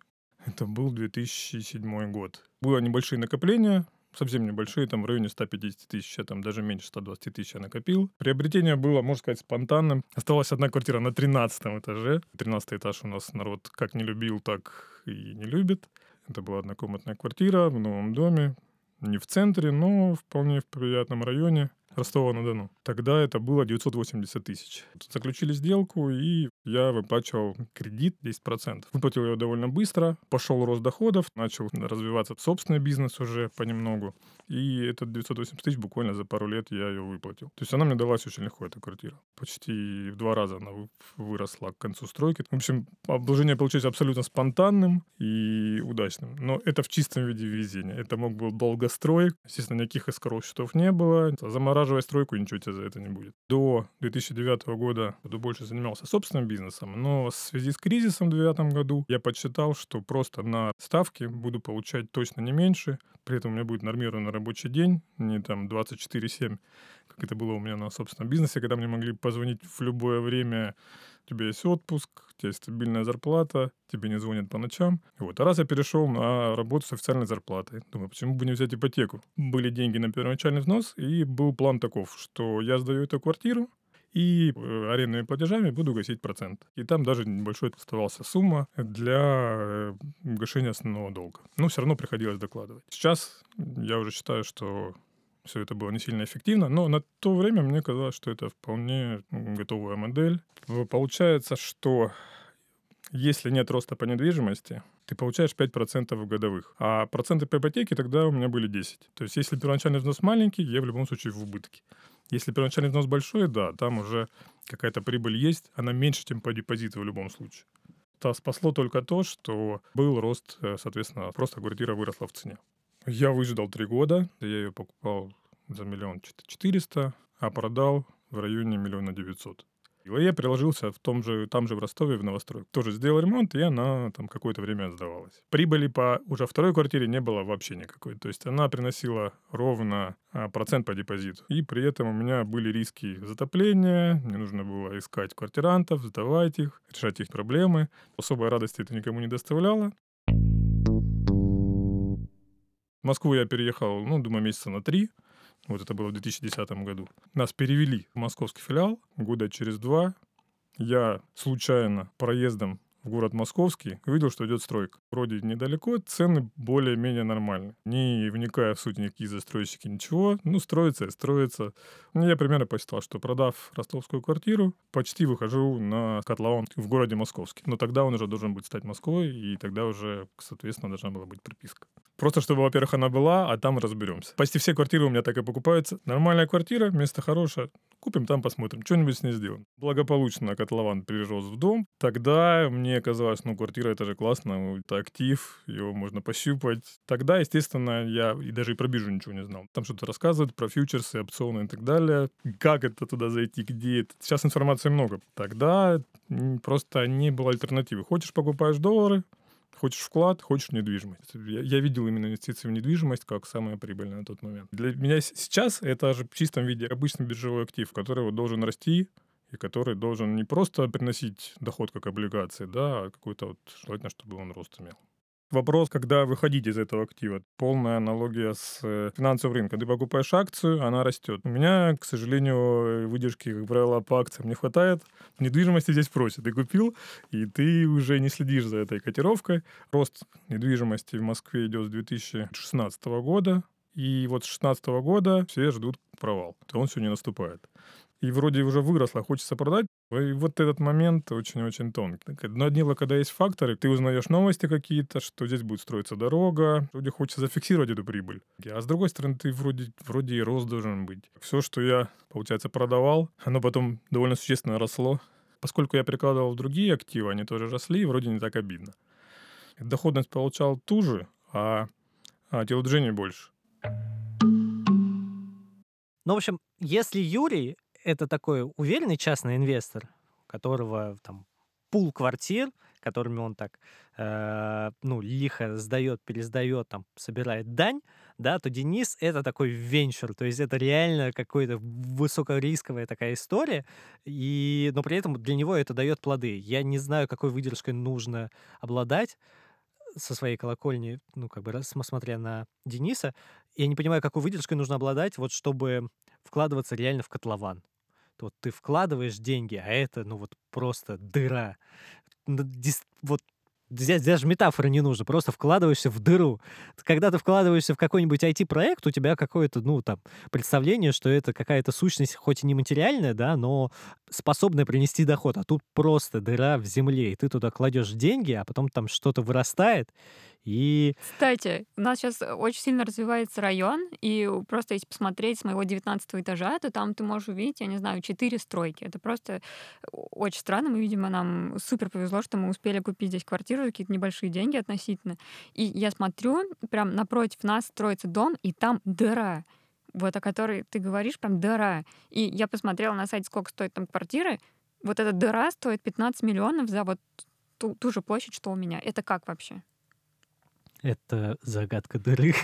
Это был 2007 год. Было небольшие накопления, совсем небольшие, там в районе 150 тысяч, я там даже меньше 120 тысяч я накопил. Приобретение было, можно сказать, спонтанным. Осталась одна квартира на 13 этаже. 13 этаж у нас народ как не любил, так и не любит. Это была однокомнатная квартира в новом доме, не в центре, но вполне в приятном районе. Ростова-на-Дону. Тогда это было 980 тысяч. Заключили сделку, и я выплачивал кредит 10%. Выплатил его довольно быстро, пошел рост доходов, начал развиваться собственный бизнес уже понемногу. И этот 980 тысяч буквально за пару лет я ее выплатил. То есть она мне далась очень легко, эта квартира. Почти в два раза она выросла к концу стройки. В общем, обложение получилось абсолютно спонтанным и удачным. Но это в чистом виде везения. Это мог был долгострой. Естественно, никаких эскоров счетов не было. Замораживая стройку, ничего тебе за это не будет. До 2009 года буду больше занимался собственным бизнесом, но в связи с кризисом в 2009 году я подсчитал, что просто на ставке буду получать точно не меньше, при этом у меня будет нормированный рабочий день, не там 24-7, как это было у меня на собственном бизнесе, когда мне могли позвонить в любое время, у тебя есть отпуск, у тебя есть стабильная зарплата, тебе не звонят по ночам. Вот. А раз я перешел на работу с официальной зарплатой, думаю, почему бы не взять ипотеку? Были деньги на первоначальный взнос, и был план таков, что я сдаю эту квартиру, и э, арендными платежами буду гасить процент. И там даже небольшой оставался сумма для э, гашения основного долга. Но все равно приходилось докладывать. Сейчас я уже считаю, что все это было не сильно эффективно, но на то время мне казалось, что это вполне готовая модель. Получается, что если нет роста по недвижимости, ты получаешь 5% годовых. А проценты по ипотеке тогда у меня были 10. То есть если первоначальный взнос маленький, я в любом случае в убытке. Если первоначальный взнос большой, да, там уже какая-то прибыль есть, она меньше, чем по депозиту в любом случае. Это спасло только то, что был рост, э, соответственно, просто квартира выросла в цене. Я выждал три года, я ее покупал за миллион четыреста, а продал в районе миллиона девятьсот. И я приложился в том же, там же в Ростове, в новостройку. Тоже сделал ремонт, и она там какое-то время сдавалась. Прибыли по уже второй квартире не было вообще никакой. То есть она приносила ровно а, процент по депозиту. И при этом у меня были риски затопления, мне нужно было искать квартирантов, сдавать их, решать их проблемы. Особой радости это никому не доставляло. В Москву я переехал, ну, думаю, месяца на три. Вот это было в 2010 году. Нас перевели в московский филиал года через два. Я случайно проездом в город Московский, увидел, что идет стройка. Вроде недалеко, цены более-менее нормальные. Не вникая в суть никакие застройщики, ничего. Ну, строится и строится. Ну, я примерно посчитал, что продав ростовскую квартиру, почти выхожу на котлован в городе Московский. Но тогда он уже должен быть стать Москвой, и тогда уже, соответственно, должна была быть приписка. Просто чтобы, во-первых, она была, а там разберемся. Почти все квартиры у меня так и покупаются. Нормальная квартира, место хорошее. Купим, там посмотрим. Что-нибудь с ней сделаем. Благополучно котлован перерос в дом. Тогда мне казалось, ну, квартира это же классно, это актив, его можно пощупать. Тогда, естественно, я и даже и про биржу ничего не знал. Там что-то рассказывают про фьючерсы, опционы и так далее. Как это туда зайти, где это. Сейчас информации много. Тогда просто не было альтернативы. Хочешь, покупаешь доллары, Хочешь вклад, хочешь недвижимость. Я, я видел именно инвестиции в недвижимость как самое прибыльное на тот момент. Для меня сейчас это же в чистом виде обычный биржевой актив, который должен расти, и который должен не просто приносить доход как облигации, да, а какой-то вот желательно, чтобы он рост имел. Вопрос, когда выходить из этого актива. Полная аналогия с э, финансовым рынком. Ты покупаешь акцию, она растет. У меня, к сожалению, выдержки, как правило, по акциям не хватает. Недвижимости здесь просят. Ты купил, и ты уже не следишь за этой котировкой. Рост недвижимости в Москве идет с 2016 года. И вот с 2016 года все ждут провал. Он сегодня наступает и вроде уже выросла, хочется продать. И вот этот момент очень-очень тонкий. Одно дело, когда есть факторы, ты узнаешь новости какие-то, что здесь будет строиться дорога, вроде хочется зафиксировать эту прибыль. А с другой стороны, ты вроде, вроде и рост должен быть. Все, что я, получается, продавал, оно потом довольно существенно росло. Поскольку я перекладывал в другие активы, они тоже росли, и вроде не так обидно. Доходность получал ту же, а, а телодвижение больше. Ну, в общем, если Юрий это такой уверенный частный инвестор, у которого там пул квартир, которыми он так, э, ну, лихо сдает, пересдает, там, собирает дань, да, то Денис — это такой венчур, то есть это реально какая-то высокорисковая такая история, и, но при этом для него это дает плоды. Я не знаю, какой выдержкой нужно обладать со своей колокольни, ну, как бы, смотря на Дениса, я не понимаю, какой выдержкой нужно обладать, вот, чтобы вкладываться реально в котлован вот ты вкладываешь деньги, а это, ну вот просто дыра. Вот Здесь даже метафоры не нужно, просто вкладываешься в дыру. Когда ты вкладываешься в какой-нибудь IT-проект, у тебя какое-то, ну, там, представление, что это какая-то сущность, хоть и не материальная, да, но способная принести доход. А тут просто дыра в земле, и ты туда кладешь деньги, а потом там что-то вырастает, и... Кстати, у нас сейчас очень сильно развивается район, и просто если посмотреть с моего 19 этажа, то там ты можешь увидеть, я не знаю, четыре стройки. Это просто очень странно. Мы, видимо, нам супер повезло, что мы успели купить здесь квартиру за какие-то небольшие деньги относительно. И я смотрю, прям напротив нас строится дом, и там дыра вот о которой ты говоришь, прям дыра. И я посмотрела на сайте, сколько стоит там квартиры. Вот эта дыра стоит 15 миллионов за вот ту, ту же площадь, что у меня. Это как вообще? Это загадка дыры.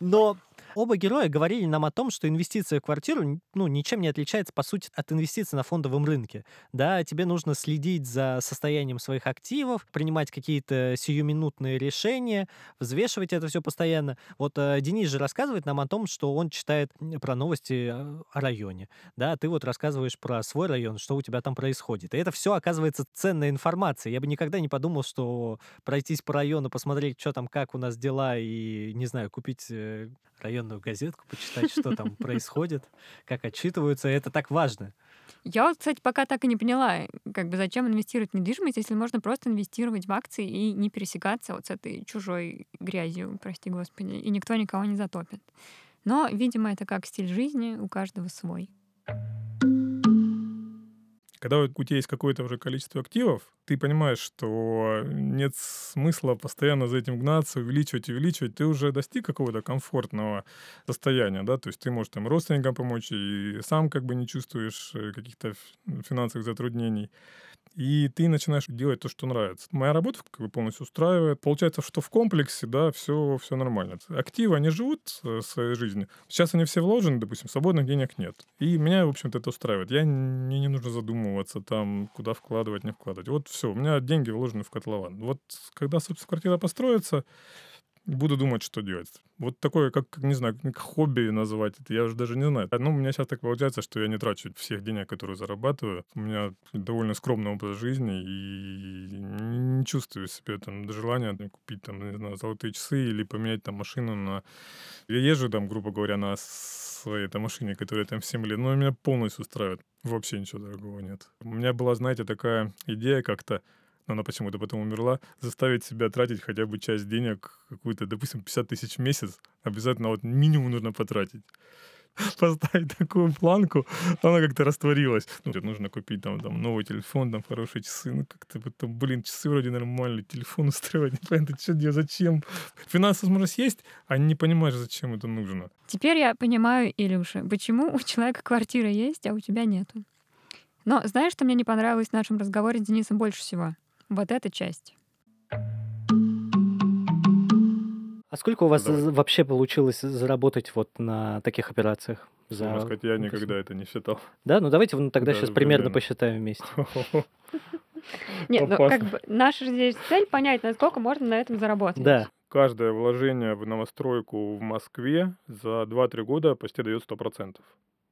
Но Оба героя говорили нам о том, что инвестиция в квартиру ну, ничем не отличается, по сути, от инвестиций на фондовом рынке. Да, тебе нужно следить за состоянием своих активов, принимать какие-то сиюминутные решения, взвешивать это все постоянно. Вот э, Денис же рассказывает нам о том, что он читает про новости э, о районе. Да, ты вот рассказываешь про свой район, что у тебя там происходит. И это все оказывается ценная информация. Я бы никогда не подумал, что пройтись по району, посмотреть, что там, как у нас дела, и, не знаю, купить э, районную газетку, почитать, что там происходит, как отчитываются. Это так важно. Я вот, кстати, пока так и не поняла, как бы зачем инвестировать в недвижимость, если можно просто инвестировать в акции и не пересекаться вот с этой чужой грязью, прости господи, и никто никого не затопит. Но, видимо, это как стиль жизни, у каждого свой. Когда у тебя есть какое-то уже количество активов, ты понимаешь, что нет смысла постоянно за этим гнаться, увеличивать, увеличивать. Ты уже достиг какого-то комфортного состояния, да, то есть ты можешь там родственникам помочь и сам как бы не чувствуешь э, каких-то финансовых затруднений и ты начинаешь делать то, что нравится. Моя работа как бы полностью устраивает. Получается, что в комплексе, да, все, все нормально. Активы, они живут э, своей жизнью. Сейчас они все вложены, допустим, свободных денег нет. И меня, в общем-то, это устраивает. Я, мне не нужно задумываться там, куда вкладывать, не вкладывать. Вот все, у меня деньги вложены в котлован. Вот когда, собственно, квартира построится, буду думать, что делать. Вот такое, как, не знаю, как хобби назвать это, я уже даже не знаю. Ну, у меня сейчас так получается, что я не трачу всех денег, которые зарабатываю. У меня довольно скромный образ жизни, и не чувствую себе там желания купить там, не знаю, золотые часы или поменять там машину на... Я езжу там, грубо говоря, на своей там машине, которая там 7 лет, но меня полностью устраивает. Вообще ничего дорогого нет. У меня была, знаете, такая идея как-то но она почему-то потом умерла, заставить себя тратить хотя бы часть денег, какую-то, допустим, 50 тысяч в месяц, обязательно вот минимум нужно потратить. Поставить такую планку, она как-то растворилась. Ну, нужно купить там, там новый телефон, там хорошие часы. Ну, как-то потом, блин, часы вроде нормальные, телефон устраивать, непонятно, что делать, зачем. Финансовая возможность есть, а не понимаешь, зачем это нужно. Теперь я понимаю, Илюша, почему у человека квартира есть, а у тебя нету. Но знаешь, что мне не понравилось в нашем разговоре с Денисом больше всего? Вот эта часть. А сколько у вас Давай. вообще получилось заработать вот на таких операциях? За... Можно сказать, я никогда это не считал. Да, ну давайте ну, тогда Да, сейчас примерно посчитаем вместе. Нет, ну как бы наша здесь цель понять, насколько можно на этом заработать. Да, Каждое вложение в новостройку в Москве за 2-3 года почти дает 100%.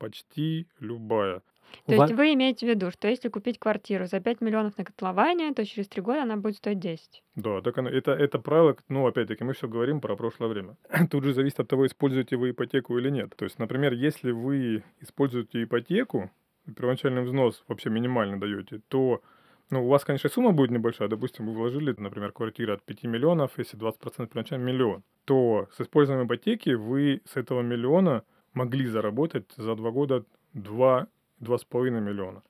Почти любая. То Ва- есть вы имеете в виду, что если купить квартиру за 5 миллионов на котловане, то через 3 года она будет стоить 10. Да, так оно, это, это правило, ну, опять-таки, мы все говорим про прошлое время. Тут же зависит от того, используете вы ипотеку или нет. То есть, например, если вы используете ипотеку, первоначальный взнос вообще минимально даете, то ну, у вас, конечно, сумма будет небольшая. Допустим, вы вложили, например, квартиру от 5 миллионов, если 20% первоначально миллион, то с использованием ипотеки вы с этого миллиона могли заработать за два года 2 2,5 миллиона.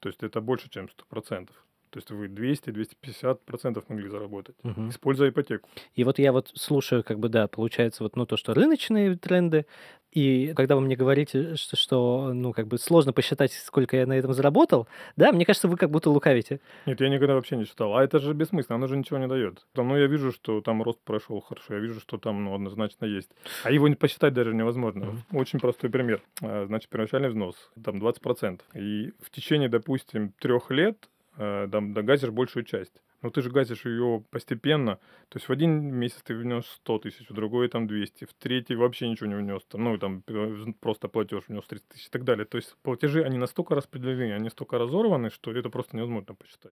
То есть это больше, чем 100%. То есть вы 200-250% могли заработать, Мгм. используя ипотеку. И вот я вот слушаю, как бы, да, получается вот, ну, то, что рыночные тренды, и когда вы мне говорите, что, что, ну, как бы сложно посчитать, сколько я на этом заработал, да, мне кажется, вы как будто лукавите. Нет, я никогда вообще не считал. А это же бессмысленно, оно же ничего не дает. Там, ну, я вижу, что там рост прошел хорошо, я вижу, что там, ну, однозначно есть. А его не посчитать даже невозможно. Мгм. Очень простой пример. А, Значит, первоначальный взнос, там 20%. И в течение, допустим, трех лет э, там догазишь большую часть. Но ты же гасишь ее постепенно. То есть в один месяц ты внес 100 тысяч, в другой там 200, в третий вообще ничего не внес. Там, ну, там э, просто платеж внес 30 тысяч и так далее. То есть платежи, они настолько распределены, они столько разорваны, что это просто невозможно посчитать.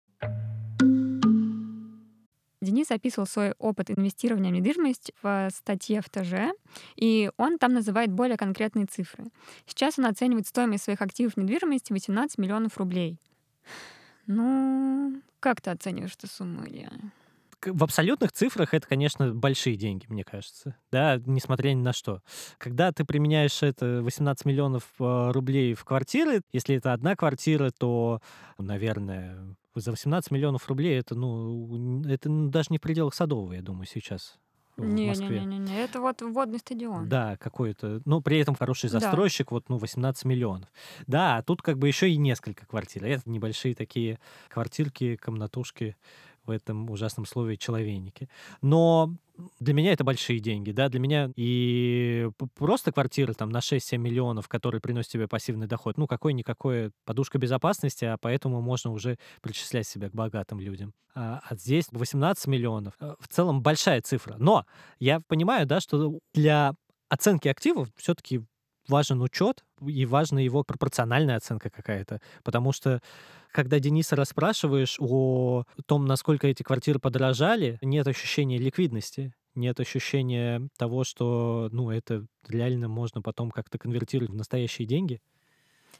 Денис описывал свой опыт инвестирования в недвижимость в статье в ТЖ, и он там называет более конкретные цифры. Сейчас он оценивает стоимость своих активов недвижимости в 18 миллионов рублей. Ну, как ты оцениваешь эту сумму, Илья? В абсолютных цифрах это, конечно, большие деньги, мне кажется. Да, несмотря ни на что. Когда ты применяешь это 18 миллионов э, рублей в квартиры, если это одна квартира, то, наверное, за 18 миллионов рублей это, ну, это даже не в пределах Садового, я думаю, сейчас в Москве. Не-не-не, это вот водный стадион. Да, какой-то. Ну, при этом хороший Да. застройщик, вот, ну, 18 миллионов. Да, а тут как бы еще и несколько квартир. Это небольшие такие квартирки, комнатушки в этом ужасном слове человейники. Но для меня это большие деньги, да, для меня и просто квартира там на 6-7 миллионов, которые приносят тебе пассивный доход, ну, какой-никакой подушка безопасности, а поэтому можно уже причислять себя к богатым людям. А, а здесь 18 миллионов. Э, В целом большая цифра. Но я понимаю, да, что для оценки активов все-таки важен учет и важна его пропорциональная оценка какая-то. Потому что когда Дениса расспрашиваешь о том, насколько эти квартиры подорожали, нет ощущения ликвидности, нет ощущения того, что ну, это реально можно потом как-то конвертировать в настоящие деньги.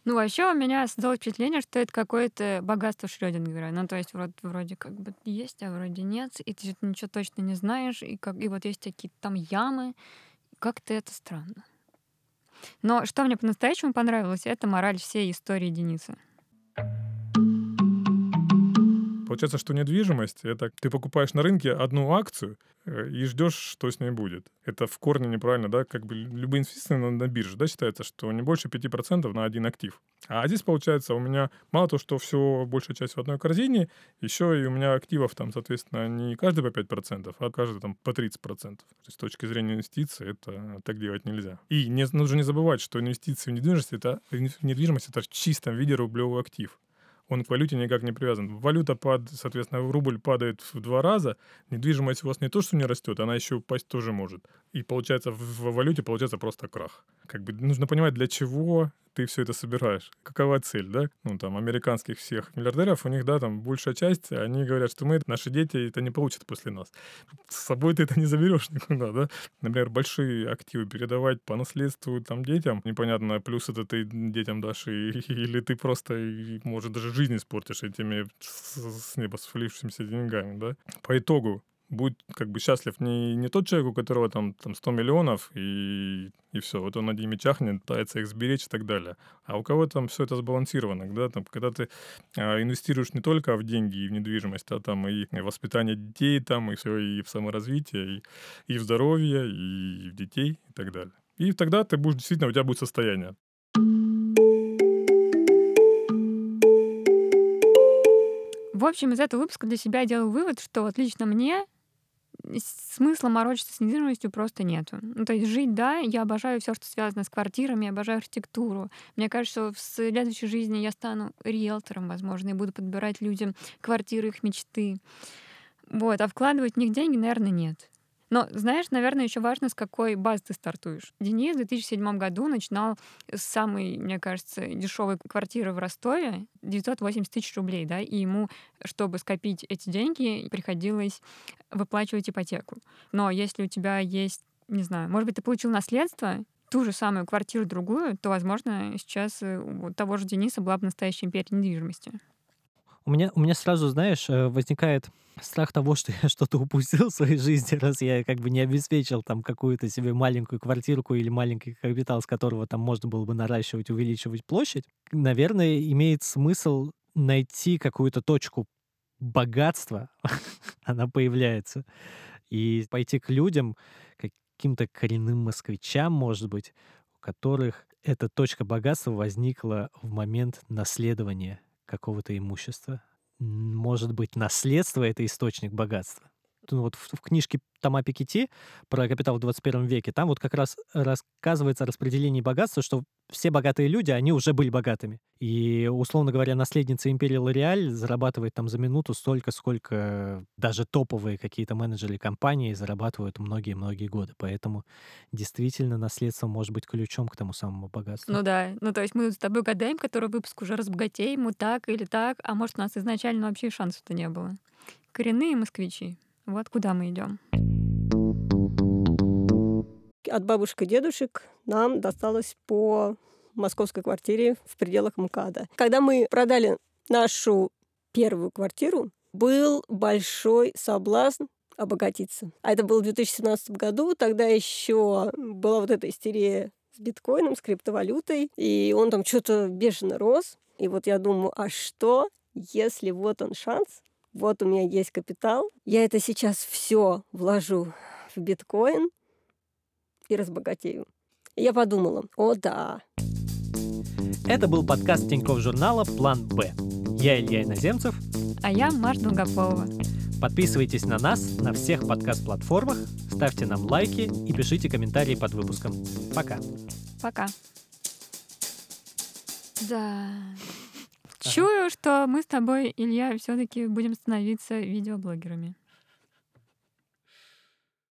Ну, вообще у меня создалось впечатление, что это какое-то богатство Шрёдингера. Ну, то есть вроде, вроде как бы есть, а вроде нет, и ты ничего точно не знаешь, и, как, и вот есть такие там ямы. Как-то это странно. Но что мне по-настоящему понравилось, это мораль всей истории Дениса. Получается, что недвижимость это ты покупаешь на рынке одну акцию э, и ждешь, что с ней будет. Это в корне неправильно, да? Как бы любые инвестиции на, на бирже, да, считается, что не больше 5% на один актив. А здесь, получается, у меня мало того, что все, большая часть в одной корзине, еще и у меня активов там, соответственно, не каждый по 5%, а каждый там по 30%. То есть с точки зрения инвестиций это так делать нельзя. И не, нужно не забывать, что инвестиции в недвижимость это, в недвижимость это в чистом виде рублевый актив. Он к валюте никак не привязан. Валюта, пад, соответственно, рубль падает в два раза, недвижимость у вас не то, что не растет, она еще упасть тоже может. И получается, в валюте получается просто крах. Как бы нужно понимать, для чего ты все это собираешь. Какова цель, да? Ну, там, американских всех миллиардеров, у них, да, там, большая часть, они говорят, что мы, наши дети это не получат после нас. С собой ты это не заберешь никуда, да? Например, большие активы передавать по наследству там детям, непонятно, плюс это ты детям дашь, и, или ты просто, и, может, даже жизнь испортишь этими с, с неба свалившимися деньгами, да? По итогу, будет как бы счастлив не, не тот человек, у которого там, там 100 миллионов, и, и все, вот он на ними чахнет, пытается их сберечь и так далее. А у кого там все это сбалансировано, да, там, когда ты а, инвестируешь не только в деньги и в недвижимость, а там и в воспитание детей, там, и все, и в саморазвитие, и, и в здоровье, и в детей, и так далее. И тогда ты будешь, действительно, у тебя будет состояние. В общем, из этого выпуска для себя делаю вывод, что вот лично мне смысла морочиться с недвижимостью просто нету. Ну, то есть жить, да, я обожаю все, что связано с квартирами, я обожаю архитектуру. Мне кажется, что в следующей жизни я стану риэлтором, возможно, и буду подбирать людям квартиры их мечты. Вот, а вкладывать в них деньги, наверное, нет. Но, знаешь, наверное, еще важно, с какой базы ты стартуешь. Денис в 2007 году начинал с самой, мне кажется, дешевой квартиры в Ростове, 980 тысяч рублей, да, и ему, чтобы скопить эти деньги, приходилось выплачивать ипотеку. Но если у тебя есть, не знаю, может быть, ты получил наследство, ту же самую квартиру другую, то, возможно, сейчас у того же Дениса была бы настоящая империя недвижимости. У меня, у меня сразу, знаешь, э, возникает страх того, что я что-то упустил в своей жизни, раз я как бы не обеспечил там какую-то себе маленькую квартирку или маленький капитал, с которого там можно было бы наращивать, увеличивать площадь. Наверное, имеет смысл найти какую-то точку богатства, она появляется, и пойти к людям, каким-то коренным москвичам, может быть, у которых эта точка богатства возникла в момент наследования какого-то имущества. Может быть, наследство — это источник богатства ну, вот в, в книжке Тома Пикетти про капитал в 21 веке, там вот как раз рассказывается о распределении богатства, что все богатые люди, они уже были богатыми. И, условно говоря, наследница империи Лореаль зарабатывает там за минуту столько, сколько даже топовые какие-то менеджеры компании зарабатывают многие-многие годы. Поэтому действительно наследство может быть ключом к тому самому богатству. Ну да, ну то есть мы с тобой гадаем, который выпуск уже разбогатеем, мы так или так, а может у нас изначально вообще шансов-то не было. Коренные москвичи. Вот куда мы идем. От бабушек и дедушек нам досталось по московской квартире в пределах МКАДа. Когда мы продали нашу первую квартиру, был большой соблазн обогатиться. А это было в 2017 году, тогда еще была вот эта истерия с биткоином, с криптовалютой, и он там что-то бешено рос. И вот я думаю, а что, если вот он шанс, вот у меня есть капитал, я это сейчас все вложу в биткоин и разбогатею. И я подумала, о да. Это был подкаст Тинькофф журнала «План Б». Я Илья Иноземцев. А я Маша Долгополова. Подписывайтесь на нас на всех подкаст-платформах, ставьте нам лайки и пишите комментарии под выпуском. Пока. Пока. Да. Чую, что мы с тобой, Илья, все-таки будем становиться видеоблогерами.